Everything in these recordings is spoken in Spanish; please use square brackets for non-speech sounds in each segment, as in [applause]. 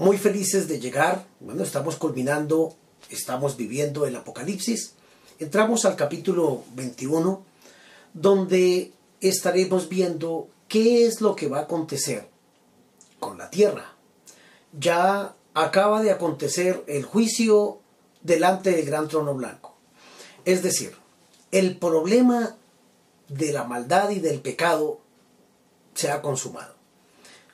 muy felices de llegar. Bueno, estamos culminando, estamos viviendo el Apocalipsis. Entramos al capítulo 21, donde estaremos viendo qué es lo que va a acontecer con la tierra. Ya acaba de acontecer el juicio delante del gran trono blanco. Es decir, el problema de la maldad y del pecado se ha consumado.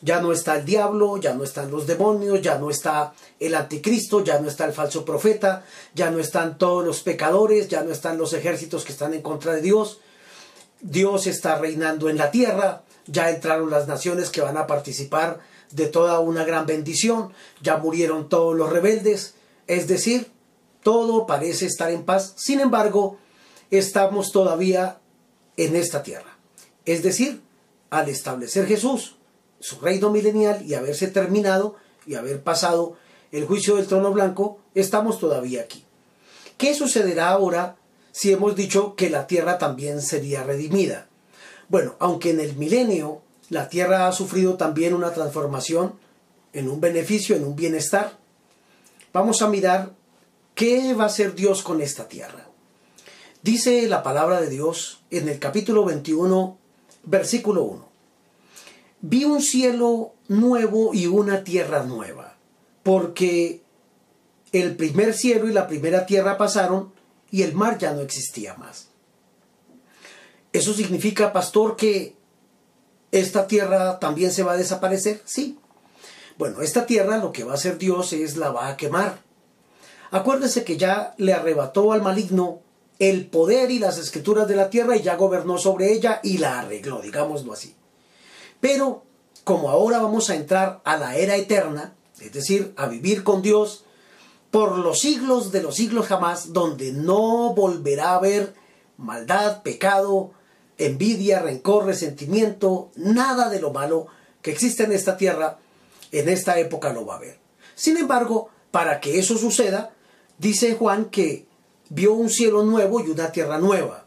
Ya no está el diablo, ya no están los demonios, ya no está el anticristo, ya no está el falso profeta, ya no están todos los pecadores, ya no están los ejércitos que están en contra de Dios. Dios está reinando en la tierra, ya entraron las naciones que van a participar de toda una gran bendición, ya murieron todos los rebeldes, es decir, todo parece estar en paz, sin embargo, estamos todavía en esta tierra. Es decir, al establecer Jesús su reino milenial y haberse terminado y haber pasado el juicio del trono blanco, estamos todavía aquí. ¿Qué sucederá ahora si hemos dicho que la tierra también sería redimida? Bueno, aunque en el milenio la tierra ha sufrido también una transformación en un beneficio, en un bienestar, vamos a mirar qué va a hacer Dios con esta tierra. Dice la palabra de Dios en el capítulo 21, versículo 1 vi un cielo nuevo y una tierra nueva, porque el primer cielo y la primera tierra pasaron y el mar ya no existía más. ¿Eso significa, pastor, que esta tierra también se va a desaparecer? Sí. Bueno, esta tierra lo que va a hacer Dios es la va a quemar. Acuérdese que ya le arrebató al maligno el poder y las escrituras de la tierra y ya gobernó sobre ella y la arregló, digámoslo así. Pero como ahora vamos a entrar a la era eterna, es decir, a vivir con Dios por los siglos de los siglos jamás, donde no volverá a haber maldad, pecado, envidia, rencor, resentimiento, nada de lo malo que existe en esta tierra, en esta época lo va a haber. Sin embargo, para que eso suceda, dice Juan que vio un cielo nuevo y una tierra nueva.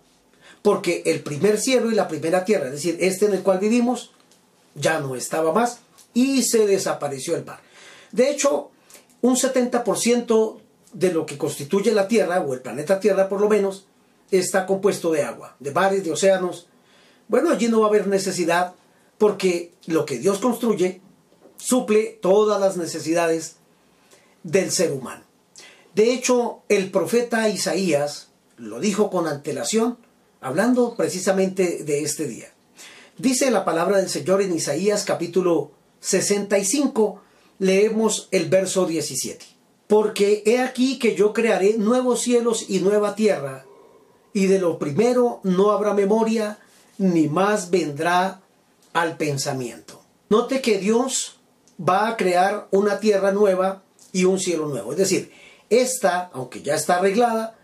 Porque el primer cielo y la primera tierra, es decir, este en el cual vivimos, ya no estaba más y se desapareció el mar. De hecho, un 70% de lo que constituye la Tierra, o el planeta Tierra por lo menos, está compuesto de agua, de mares, de océanos. Bueno, allí no va a haber necesidad porque lo que Dios construye suple todas las necesidades del ser humano. De hecho, el profeta Isaías lo dijo con antelación, hablando precisamente de este día. Dice la palabra del Señor en Isaías capítulo 65, leemos el verso 17. Porque he aquí que yo crearé nuevos cielos y nueva tierra, y de lo primero no habrá memoria, ni más vendrá al pensamiento. Note que Dios va a crear una tierra nueva y un cielo nuevo. Es decir, esta, aunque ya está arreglada,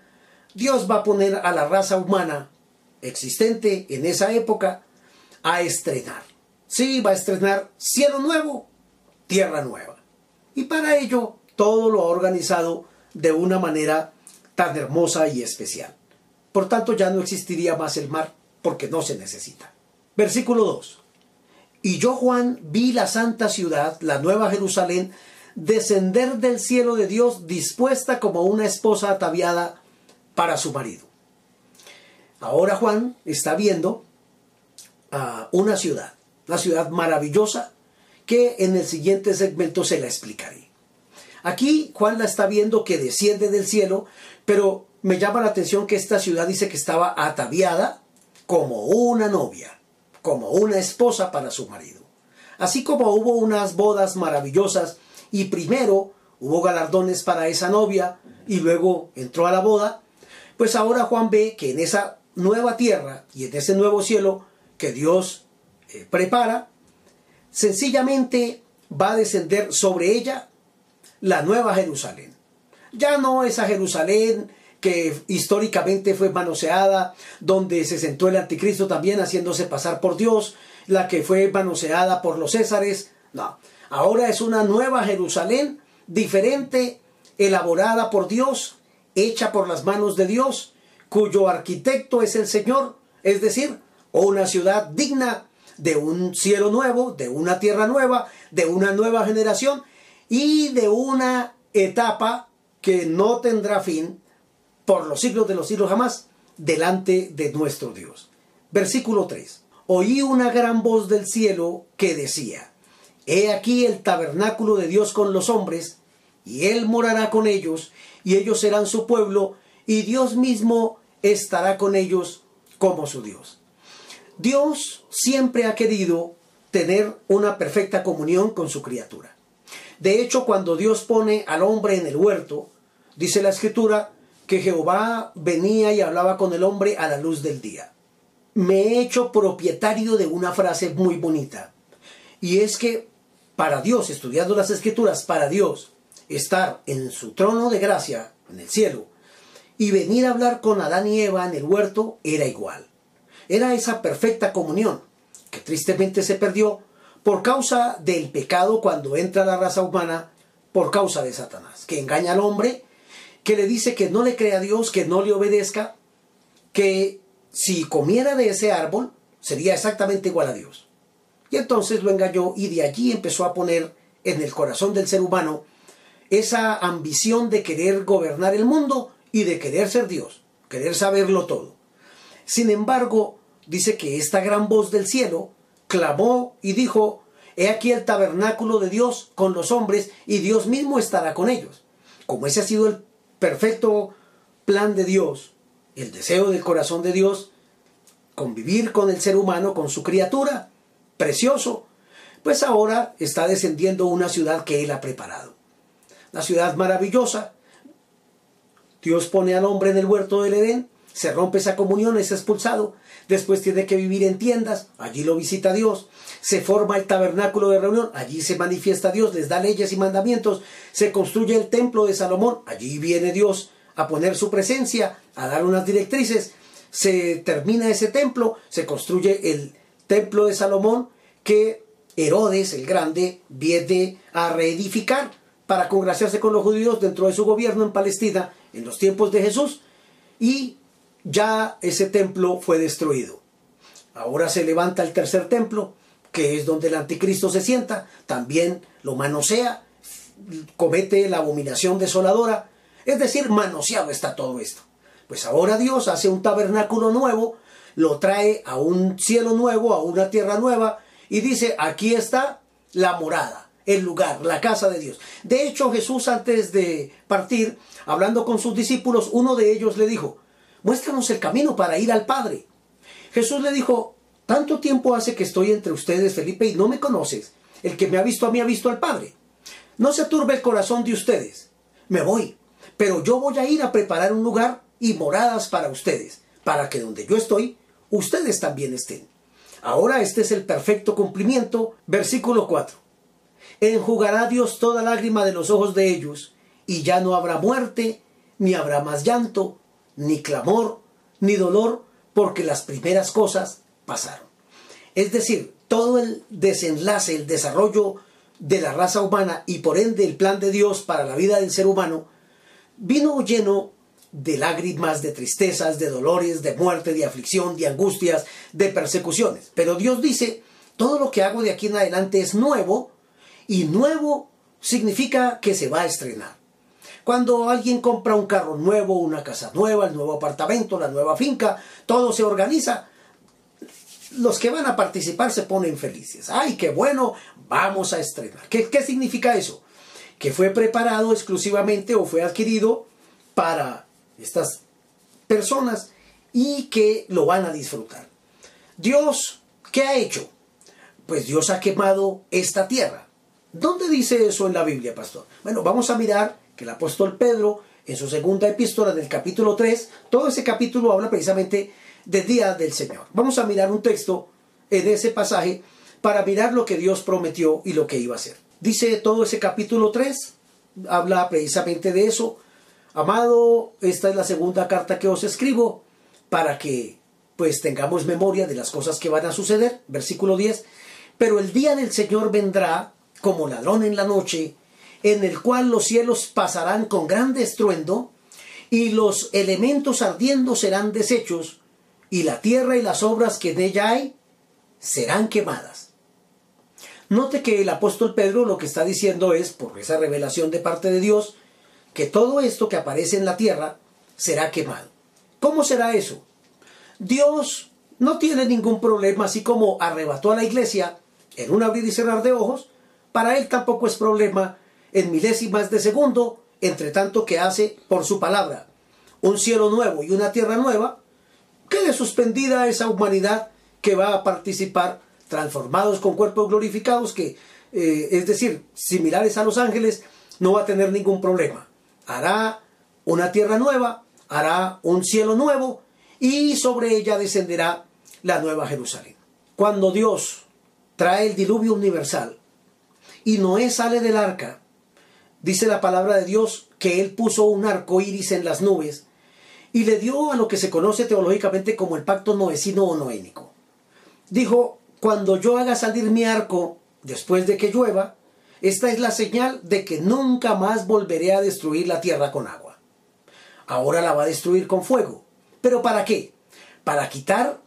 Dios va a poner a la raza humana existente en esa época a estrenar. Sí, va a estrenar cielo nuevo, tierra nueva. Y para ello todo lo ha organizado de una manera tan hermosa y especial. Por tanto ya no existiría más el mar porque no se necesita. Versículo 2. Y yo Juan vi la santa ciudad, la nueva Jerusalén, descender del cielo de Dios dispuesta como una esposa ataviada para su marido. Ahora Juan está viendo una ciudad, una ciudad maravillosa que en el siguiente segmento se la explicaré. Aquí Juan la está viendo que desciende del cielo, pero me llama la atención que esta ciudad dice que estaba ataviada como una novia, como una esposa para su marido. Así como hubo unas bodas maravillosas y primero hubo galardones para esa novia y luego entró a la boda, pues ahora Juan ve que en esa nueva tierra y en ese nuevo cielo que Dios eh, prepara, sencillamente va a descender sobre ella la nueva Jerusalén. Ya no esa Jerusalén que históricamente fue manoseada, donde se sentó el anticristo también haciéndose pasar por Dios, la que fue manoseada por los césares. No, ahora es una nueva Jerusalén, diferente, elaborada por Dios, hecha por las manos de Dios, cuyo arquitecto es el Señor, es decir, una ciudad digna de un cielo nuevo, de una tierra nueva, de una nueva generación y de una etapa que no tendrá fin por los siglos de los siglos jamás delante de nuestro Dios. Versículo 3. Oí una gran voz del cielo que decía, He aquí el tabernáculo de Dios con los hombres, y Él morará con ellos, y ellos serán su pueblo, y Dios mismo estará con ellos como su Dios. Dios siempre ha querido tener una perfecta comunión con su criatura. De hecho, cuando Dios pone al hombre en el huerto, dice la escritura que Jehová venía y hablaba con el hombre a la luz del día. Me he hecho propietario de una frase muy bonita. Y es que para Dios, estudiando las escrituras, para Dios, estar en su trono de gracia, en el cielo, y venir a hablar con Adán y Eva en el huerto era igual. Era esa perfecta comunión que tristemente se perdió por causa del pecado cuando entra la raza humana, por causa de Satanás, que engaña al hombre, que le dice que no le crea a Dios, que no le obedezca, que si comiera de ese árbol sería exactamente igual a Dios. Y entonces lo engañó y de allí empezó a poner en el corazón del ser humano esa ambición de querer gobernar el mundo y de querer ser Dios, querer saberlo todo. Sin embargo, dice que esta gran voz del cielo clamó y dijo, He aquí el tabernáculo de Dios con los hombres y Dios mismo estará con ellos. Como ese ha sido el perfecto plan de Dios, el deseo del corazón de Dios, convivir con el ser humano, con su criatura, precioso, pues ahora está descendiendo una ciudad que Él ha preparado. La ciudad maravillosa, Dios pone al hombre en el huerto del Edén, se rompe esa comunión, es expulsado, después tiene que vivir en tiendas, allí lo visita Dios, se forma el tabernáculo de reunión, allí se manifiesta Dios, les da leyes y mandamientos, se construye el templo de Salomón, allí viene Dios a poner su presencia, a dar unas directrices, se termina ese templo, se construye el templo de Salomón que Herodes el Grande viene a reedificar para congraciarse con los judíos dentro de su gobierno en Palestina en los tiempos de Jesús y ya ese templo fue destruido. Ahora se levanta el tercer templo, que es donde el anticristo se sienta, también lo manosea, comete la abominación desoladora, es decir, manoseado está todo esto. Pues ahora Dios hace un tabernáculo nuevo, lo trae a un cielo nuevo, a una tierra nueva, y dice, aquí está la morada el lugar, la casa de Dios. De hecho, Jesús antes de partir, hablando con sus discípulos, uno de ellos le dijo, muéstranos el camino para ir al Padre. Jesús le dijo, tanto tiempo hace que estoy entre ustedes, Felipe, y no me conoces. El que me ha visto a mí ha visto al Padre. No se turbe el corazón de ustedes. Me voy, pero yo voy a ir a preparar un lugar y moradas para ustedes, para que donde yo estoy, ustedes también estén. Ahora este es el perfecto cumplimiento, versículo 4 enjugará Dios toda lágrima de los ojos de ellos, y ya no habrá muerte, ni habrá más llanto, ni clamor, ni dolor, porque las primeras cosas pasaron. Es decir, todo el desenlace, el desarrollo de la raza humana y por ende el plan de Dios para la vida del ser humano, vino lleno de lágrimas, de tristezas, de dolores, de muerte, de aflicción, de angustias, de persecuciones. Pero Dios dice, todo lo que hago de aquí en adelante es nuevo y nuevo significa que se va a estrenar. Cuando alguien compra un carro nuevo, una casa nueva, el nuevo apartamento, la nueva finca, todo se organiza. Los que van a participar se ponen felices. ¡Ay, qué bueno! Vamos a estrenar. ¿Qué, qué significa eso? Que fue preparado exclusivamente o fue adquirido para estas personas y que lo van a disfrutar. Dios, ¿qué ha hecho? Pues Dios ha quemado esta tierra ¿Dónde dice eso en la Biblia, pastor? Bueno, vamos a mirar que el apóstol Pedro, en su segunda epístola del capítulo 3, todo ese capítulo habla precisamente del día del Señor. Vamos a mirar un texto en ese pasaje para mirar lo que Dios prometió y lo que iba a hacer. Dice todo ese capítulo 3, habla precisamente de eso. Amado, esta es la segunda carta que os escribo para que pues tengamos memoria de las cosas que van a suceder. Versículo 10. Pero el día del Señor vendrá como ladrón en la noche, en el cual los cielos pasarán con grande estruendo, y los elementos ardiendo serán deshechos, y la tierra y las obras que en ella hay serán quemadas. Note que el apóstol Pedro lo que está diciendo es, por esa revelación de parte de Dios, que todo esto que aparece en la tierra será quemado. ¿Cómo será eso? Dios no tiene ningún problema, así como arrebató a la iglesia en un abrir y cerrar de ojos, para él tampoco es problema en milésimas de segundo, entre tanto que hace por su palabra un cielo nuevo y una tierra nueva, quede suspendida esa humanidad que va a participar transformados con cuerpos glorificados, que eh, es decir, similares a los ángeles, no va a tener ningún problema. Hará una tierra nueva, hará un cielo nuevo y sobre ella descenderá la nueva Jerusalén. Cuando Dios trae el diluvio universal y Noé sale del arca, dice la palabra de Dios que él puso un arco iris en las nubes y le dio a lo que se conoce teológicamente como el pacto noecino o noénico. Dijo, cuando yo haga salir mi arco después de que llueva, esta es la señal de que nunca más volveré a destruir la tierra con agua. Ahora la va a destruir con fuego. ¿Pero para qué? Para quitar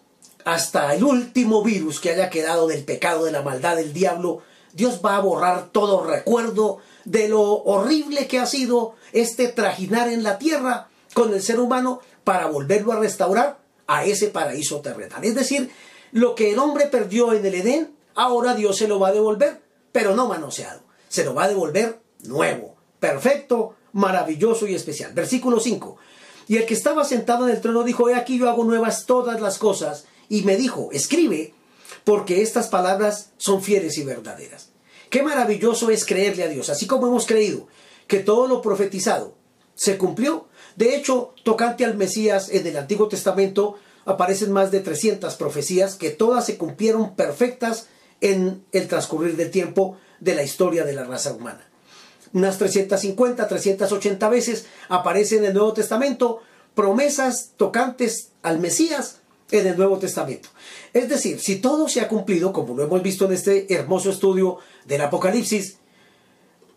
hasta el último virus que haya quedado del pecado, de la maldad del diablo. Dios va a borrar todo recuerdo de lo horrible que ha sido este trajinar en la tierra con el ser humano para volverlo a restaurar a ese paraíso terrenal. Es decir, lo que el hombre perdió en el Edén, ahora Dios se lo va a devolver, pero no manoseado. Se lo va a devolver nuevo, perfecto, maravilloso y especial. Versículo 5. Y el que estaba sentado en el trono dijo, he aquí yo hago nuevas todas las cosas. Y me dijo, escribe, porque estas palabras son fieles y verdaderas. Qué maravilloso es creerle a Dios, así como hemos creído que todo lo profetizado se cumplió. De hecho, tocante al Mesías en el Antiguo Testamento, aparecen más de 300 profecías que todas se cumplieron perfectas en el transcurrir del tiempo de la historia de la raza humana. Unas 350, 380 veces aparecen en el Nuevo Testamento promesas tocantes al Mesías en el Nuevo Testamento. Es decir, si todo se ha cumplido, como lo hemos visto en este hermoso estudio del Apocalipsis,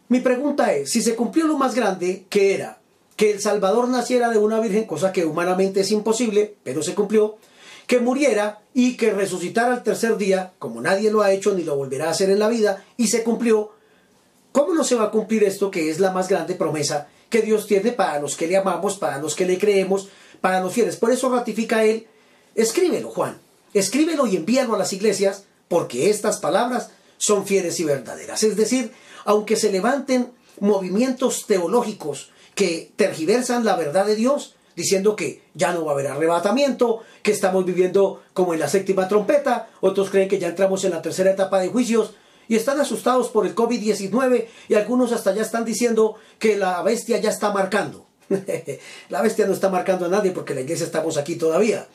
mi pregunta es, si se cumplió lo más grande, que era que el Salvador naciera de una virgen, cosa que humanamente es imposible, pero se cumplió, que muriera y que resucitara al tercer día, como nadie lo ha hecho ni lo volverá a hacer en la vida, y se cumplió. ¿Cómo no se va a cumplir esto que es la más grande promesa que Dios tiene para los que le amamos, para los que le creemos, para los fieles? Por eso ratifica Él, escríbelo Juan, escríbelo y envíalo a las iglesias, porque estas palabras son fieles y verdaderas. Es decir, aunque se levanten movimientos teológicos, que tergiversan la verdad de Dios, diciendo que ya no va a haber arrebatamiento, que estamos viviendo como en la séptima trompeta, otros creen que ya entramos en la tercera etapa de juicios y están asustados por el COVID-19 y algunos hasta ya están diciendo que la bestia ya está marcando. [laughs] la bestia no está marcando a nadie porque la iglesia estamos aquí todavía.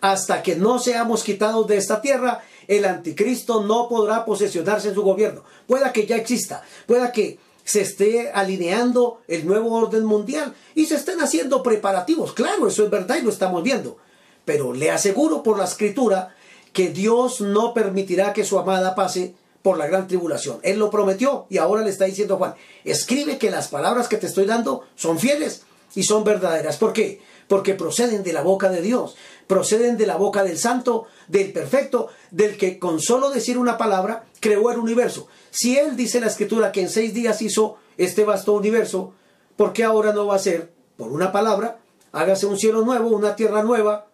Hasta que no seamos quitados de esta tierra, el anticristo no podrá posesionarse en su gobierno. Pueda que ya exista, pueda que se esté alineando el nuevo orden mundial y se estén haciendo preparativos. Claro, eso es verdad y lo estamos viendo. Pero le aseguro por la escritura que Dios no permitirá que su amada pase por la gran tribulación. Él lo prometió y ahora le está diciendo Juan, escribe que las palabras que te estoy dando son fieles y son verdaderas. ¿Por qué? Porque proceden de la boca de Dios, proceden de la boca del santo, del perfecto, del que con solo decir una palabra creó el universo. Si Él dice la escritura que en seis días hizo este vasto universo, ¿por qué ahora no va a ser, por una palabra, hágase un cielo nuevo, una tierra nueva?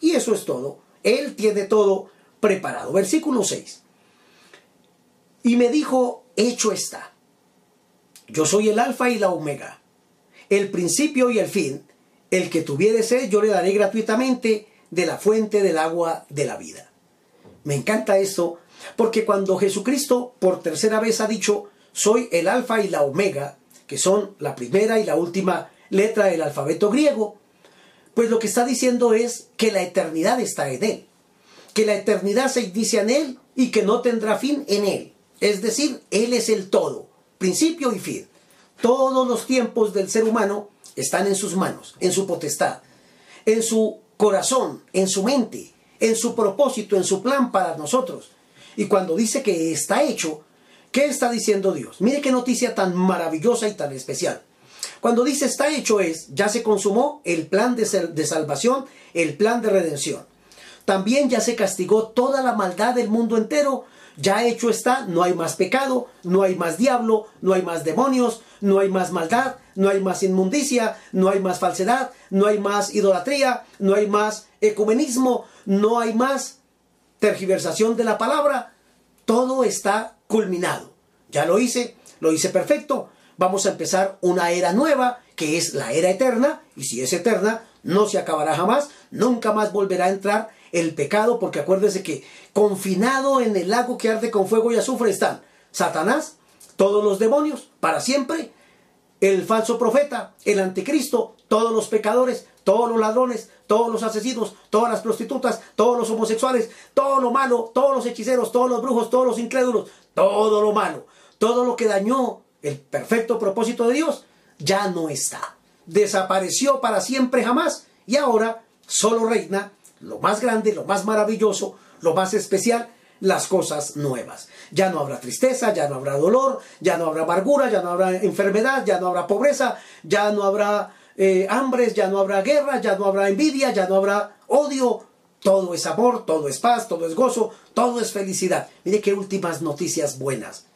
Y eso es todo. Él tiene todo preparado. Versículo 6. Y me dijo, hecho está. Yo soy el alfa y la omega, el principio y el fin. El que tuviere sed, yo le daré gratuitamente de la fuente del agua de la vida. Me encanta esto porque cuando Jesucristo por tercera vez ha dicho, soy el alfa y la omega, que son la primera y la última letra del alfabeto griego, pues lo que está diciendo es que la eternidad está en él, que la eternidad se inicia en él y que no tendrá fin en él. Es decir, él es el todo, principio y fin. Todos los tiempos del ser humano están en sus manos, en su potestad, en su corazón, en su mente, en su propósito, en su plan para nosotros. Y cuando dice que está hecho, ¿qué está diciendo Dios? Mire qué noticia tan maravillosa y tan especial. Cuando dice está hecho es, ya se consumó el plan de, de salvación, el plan de redención. También ya se castigó toda la maldad del mundo entero. Ya hecho está, no hay más pecado, no hay más diablo, no hay más demonios, no hay más maldad, no hay más inmundicia, no hay más falsedad, no hay más idolatría, no hay más ecumenismo, no hay más tergiversación de la palabra. Todo está culminado. Ya lo hice, lo hice perfecto. Vamos a empezar una era nueva, que es la era eterna, y si es eterna, no se acabará jamás, nunca más volverá a entrar el pecado, porque acuérdese que confinado en el lago que arde con fuego y azufre están Satanás, todos los demonios, para siempre, el falso profeta, el anticristo, todos los pecadores, todos los ladrones, todos los asesinos, todas las prostitutas, todos los homosexuales, todo lo malo, todos los hechiceros, todos los brujos, todos los incrédulos, todo lo malo, todo lo que dañó el perfecto propósito de Dios, ya no está. Desapareció para siempre jamás y ahora solo reina lo más grande, lo más maravilloso, lo más especial, las cosas nuevas. Ya no habrá tristeza, ya no habrá dolor, ya no habrá amargura, ya no habrá enfermedad, ya no habrá pobreza, ya no habrá eh, hambres, ya no habrá guerra, ya no habrá envidia, ya no habrá odio. Todo es amor, todo es paz, todo es gozo, todo es felicidad. Mire qué últimas noticias buenas.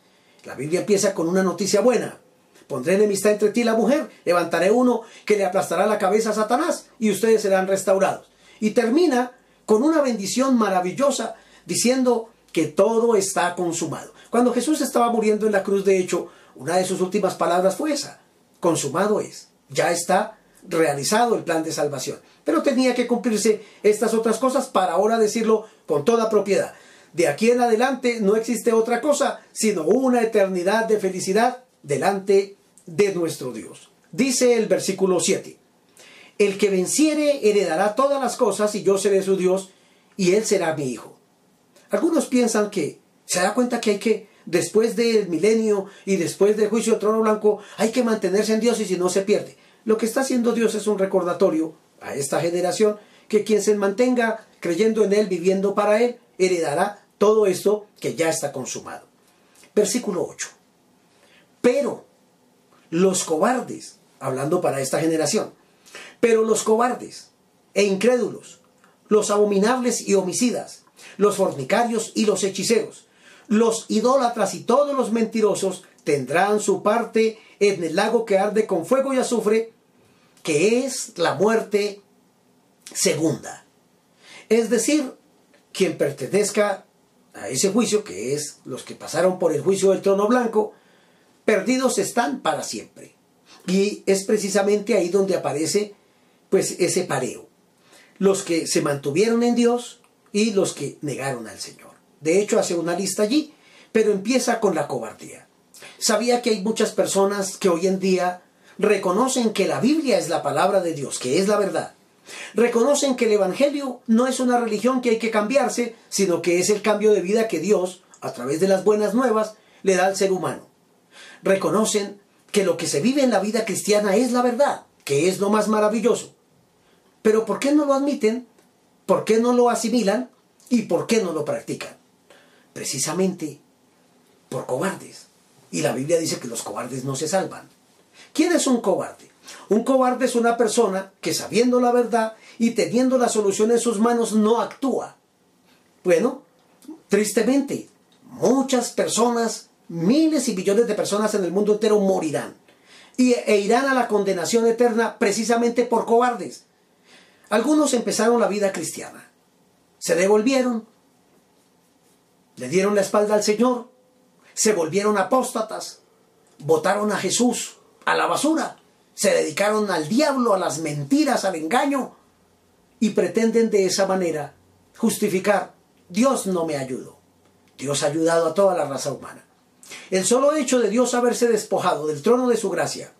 La Biblia empieza con una noticia buena. Pondré enemistad entre ti y la mujer, levantaré uno que le aplastará la cabeza a Satanás y ustedes serán restaurados. Y termina con una bendición maravillosa diciendo que todo está consumado. Cuando Jesús estaba muriendo en la cruz, de hecho, una de sus últimas palabras fue esa, consumado es, ya está realizado el plan de salvación. Pero tenía que cumplirse estas otras cosas para ahora decirlo con toda propiedad. De aquí en adelante no existe otra cosa sino una eternidad de felicidad delante de nuestro Dios. Dice el versículo 7. El que venciere heredará todas las cosas y yo seré su Dios y él será mi hijo. Algunos piensan que se da cuenta que hay que, después del milenio y después del juicio del trono blanco, hay que mantenerse en Dios y si no se pierde. Lo que está haciendo Dios es un recordatorio a esta generación que quien se mantenga creyendo en Él, viviendo para Él, heredará todo esto que ya está consumado. Versículo 8. Pero los cobardes, hablando para esta generación, pero los cobardes e incrédulos, los abominables y homicidas, los fornicarios y los hechiceros, los idólatras y todos los mentirosos tendrán su parte en el lago que arde con fuego y azufre, que es la muerte segunda. Es decir, quien pertenezca a ese juicio, que es los que pasaron por el juicio del trono blanco, perdidos están para siempre. Y es precisamente ahí donde aparece pues ese pareo. Los que se mantuvieron en Dios y los que negaron al Señor. De hecho, hace una lista allí, pero empieza con la cobardía. Sabía que hay muchas personas que hoy en día reconocen que la Biblia es la palabra de Dios, que es la verdad. Reconocen que el Evangelio no es una religión que hay que cambiarse, sino que es el cambio de vida que Dios, a través de las buenas nuevas, le da al ser humano. Reconocen que lo que se vive en la vida cristiana es la verdad, que es lo más maravilloso. Pero ¿por qué no lo admiten? ¿Por qué no lo asimilan? ¿Y por qué no lo practican? Precisamente por cobardes. Y la Biblia dice que los cobardes no se salvan. ¿Quién es un cobarde? Un cobarde es una persona que sabiendo la verdad y teniendo la solución en sus manos no actúa. Bueno, tristemente, muchas personas, miles y millones de personas en el mundo entero morirán y, e irán a la condenación eterna precisamente por cobardes. Algunos empezaron la vida cristiana, se devolvieron, le dieron la espalda al Señor, se volvieron apóstatas, votaron a Jesús a la basura, se dedicaron al diablo, a las mentiras, al engaño. Y pretenden de esa manera justificar, Dios no me ayudó, Dios ha ayudado a toda la raza humana. El solo hecho de Dios haberse despojado del trono de su gracia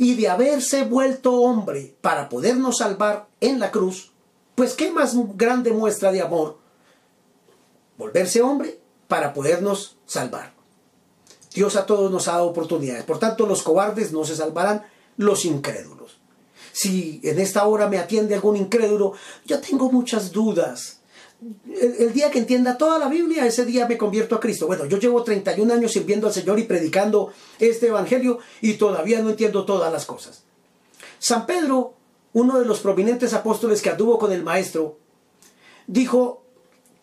y de haberse vuelto hombre para podernos salvar en la cruz, pues qué más grande muestra de amor volverse hombre para podernos salvar. Dios a todos nos ha dado oportunidades. Por tanto, los cobardes no se salvarán, los incrédulos. Si en esta hora me atiende algún incrédulo, yo tengo muchas dudas. El, día que entienda toda la Biblia, ese día me convierto a Cristo. Bueno, yo llevo 31 años sirviendo al Señor y predicando este Evangelio y todavía no entiendo todas las cosas. San Pedro, uno de los prominentes apóstoles que anduvo con el Maestro, dijo,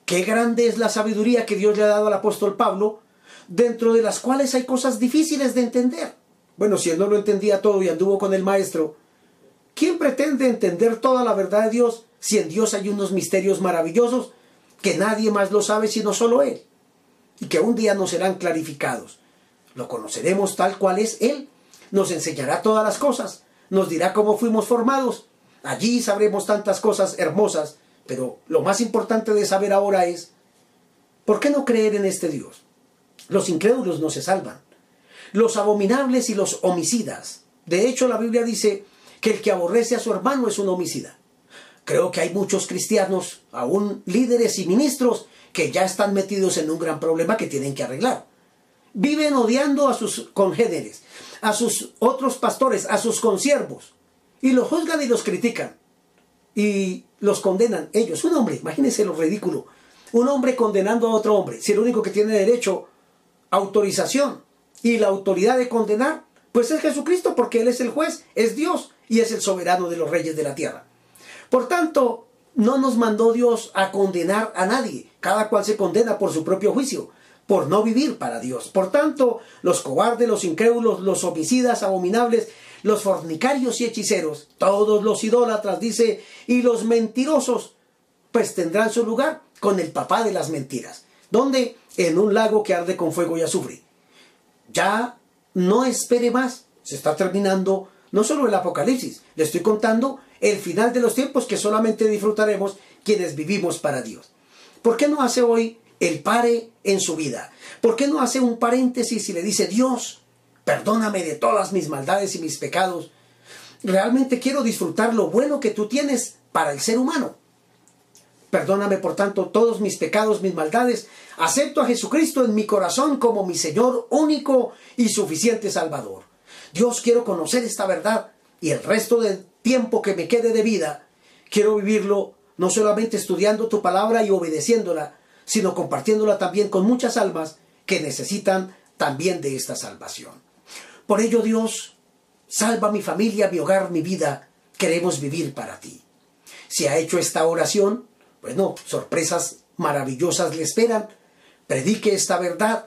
qué grande es la sabiduría que Dios le ha dado al apóstol Pablo, dentro de las cuales hay cosas difíciles de entender. Bueno, si él no lo entendía todo y anduvo con el Maestro, ¿quién pretende entender toda la verdad de Dios si en Dios hay unos misterios maravillosos que nadie más lo sabe sino solo Él? Y que un día nos serán clarificados. Lo conoceremos tal cual es Él. Nos enseñará todas las cosas. Nos dirá cómo fuimos formados. Allí sabremos tantas cosas hermosas. Pero lo más importante de saber ahora es, ¿por qué no creer en este Dios? Los incrédulos no se salvan. Los abominables y los homicidas. De hecho, la Biblia dice que el que aborrece a su hermano es un homicida. Creo que hay muchos cristianos, aún líderes y ministros, que ya están metidos en un gran problema que tienen que arreglar. Viven odiando a sus congéneres, a sus otros pastores, a sus consiervos, y los juzgan y los critican, y los condenan ellos. Un hombre, imagínense lo ridículo, un hombre condenando a otro hombre, si el único que tiene derecho autorización y la autoridad de condenar, pues es Jesucristo porque Él es el juez, es Dios y es el soberano de los reyes de la tierra. Por tanto, no nos mandó Dios a condenar a nadie, cada cual se condena por su propio juicio, por no vivir para Dios. Por tanto, los cobardes, los incrédulos, los homicidas abominables, los fornicarios y hechiceros, todos los idólatras, dice, y los mentirosos, pues tendrán su lugar con el papá de las mentiras. ¿Dónde? En un lago que arde con fuego y azufre. Ya no espere más. Se está terminando no solo el Apocalipsis, le estoy contando el final de los tiempos que solamente disfrutaremos quienes vivimos para Dios. ¿Por qué no hace hoy el pare en su vida? ¿Por qué no hace un paréntesis y le dice, Dios, perdóname de todas mis maldades y mis pecados? Realmente quiero disfrutar lo bueno que tú tienes para el ser humano. Perdóname por tanto todos mis pecados, mis maldades. Acepto a Jesucristo en mi corazón como mi Señor único y suficiente Salvador. Dios quiero conocer esta verdad y el resto del tiempo que me quede de vida, quiero vivirlo no solamente estudiando tu palabra y obedeciéndola, sino compartiéndola también con muchas almas que necesitan también de esta salvación. Por ello, Dios, salva mi familia, mi hogar, mi vida. Queremos vivir para ti. Si ha hecho esta oración, bueno, sorpresas maravillosas le esperan. Predique esta verdad,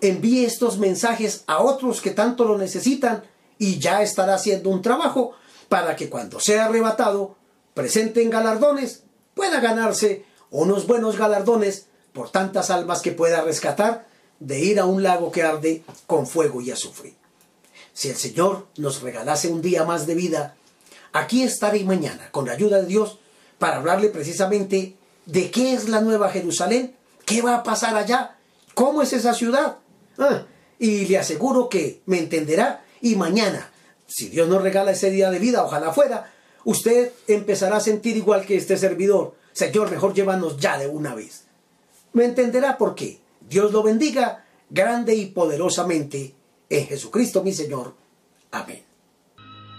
envíe estos mensajes a otros que tanto lo necesitan y ya estará haciendo un trabajo para que cuando sea arrebatado, presenten galardones, pueda ganarse unos buenos galardones por tantas almas que pueda rescatar de ir a un lago que arde con fuego y azufre. Si el Señor nos regalase un día más de vida, aquí estaré mañana, con la ayuda de Dios, para hablarle precisamente de qué es la Nueva Jerusalén, qué va a pasar allá, cómo es esa ciudad. Ah, y le aseguro que me entenderá y mañana, si Dios nos regala ese día de vida, ojalá fuera, usted empezará a sentir igual que este servidor. Señor, mejor llévanos ya de una vez. Me entenderá por qué. Dios lo bendiga grande y poderosamente en Jesucristo mi Señor. Amén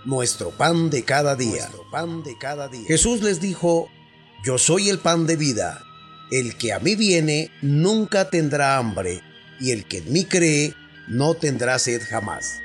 nuestro pan de cada día. pan de cada día. Jesús les dijo, yo soy el pan de vida. El que a mí viene nunca tendrá hambre, y el que en mí cree no tendrá sed jamás.